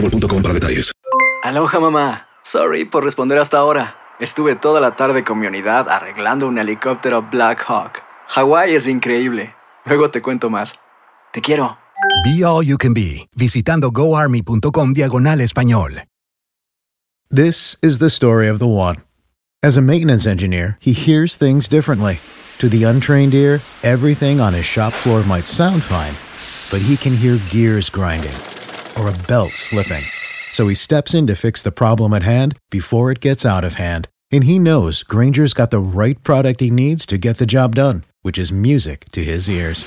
boostmobile.com para detalles. Aloha mamá. Sorry por responder hasta ahora. Estuve toda la tarde con mi unidad arreglando un helicóptero Black Hawk. Hawái es increíble. Luego te cuento más. Te quiero. Be All You Can Be, visitando goarmy.com diagonal español. This is the story of the one. As a maintenance engineer, he hears things differently. To the untrained ear, everything on his shop floor might sound fine, but he can hear gears grinding or a belt slipping. So he steps in to fix the problem at hand before it gets out of hand. And he knows Granger's got the right product he needs to get the job done, which is music to his ears.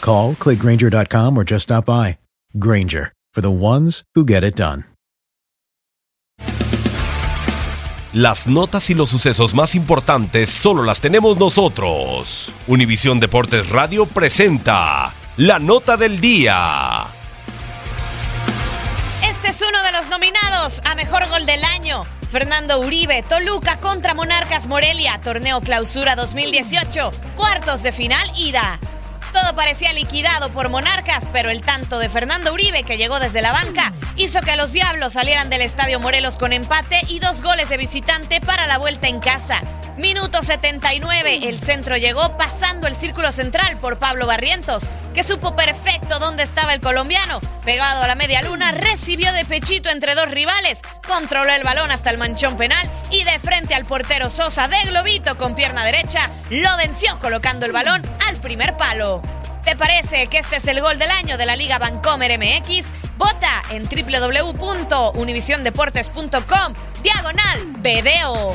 Call, clickgranger.com, or just stop by. Granger, for the ones who get it done. Las notas y los sucesos más importantes solo las tenemos nosotros. Univisión Deportes Radio presenta la nota del día. Es uno de los nominados a Mejor Gol del Año. Fernando Uribe, Toluca contra Monarcas Morelia, Torneo Clausura 2018, cuartos de final ida. Todo parecía liquidado por Monarcas, pero el tanto de Fernando Uribe, que llegó desde la banca, hizo que los Diablos salieran del Estadio Morelos con empate y dos goles de visitante para la vuelta en casa. Minuto 79, el centro llegó pasando el círculo central por Pablo Barrientos, que supo perfecto dónde estaba el colombiano. Pegado a la media luna, recibió de pechito entre dos rivales, controló el balón hasta el manchón penal y de frente al portero Sosa de globito con pierna derecha, lo venció colocando el balón al primer palo. ¿Te parece que este es el gol del año de la Liga Vancomer MX? Vota en www.univisiondeportes.com diagonal video.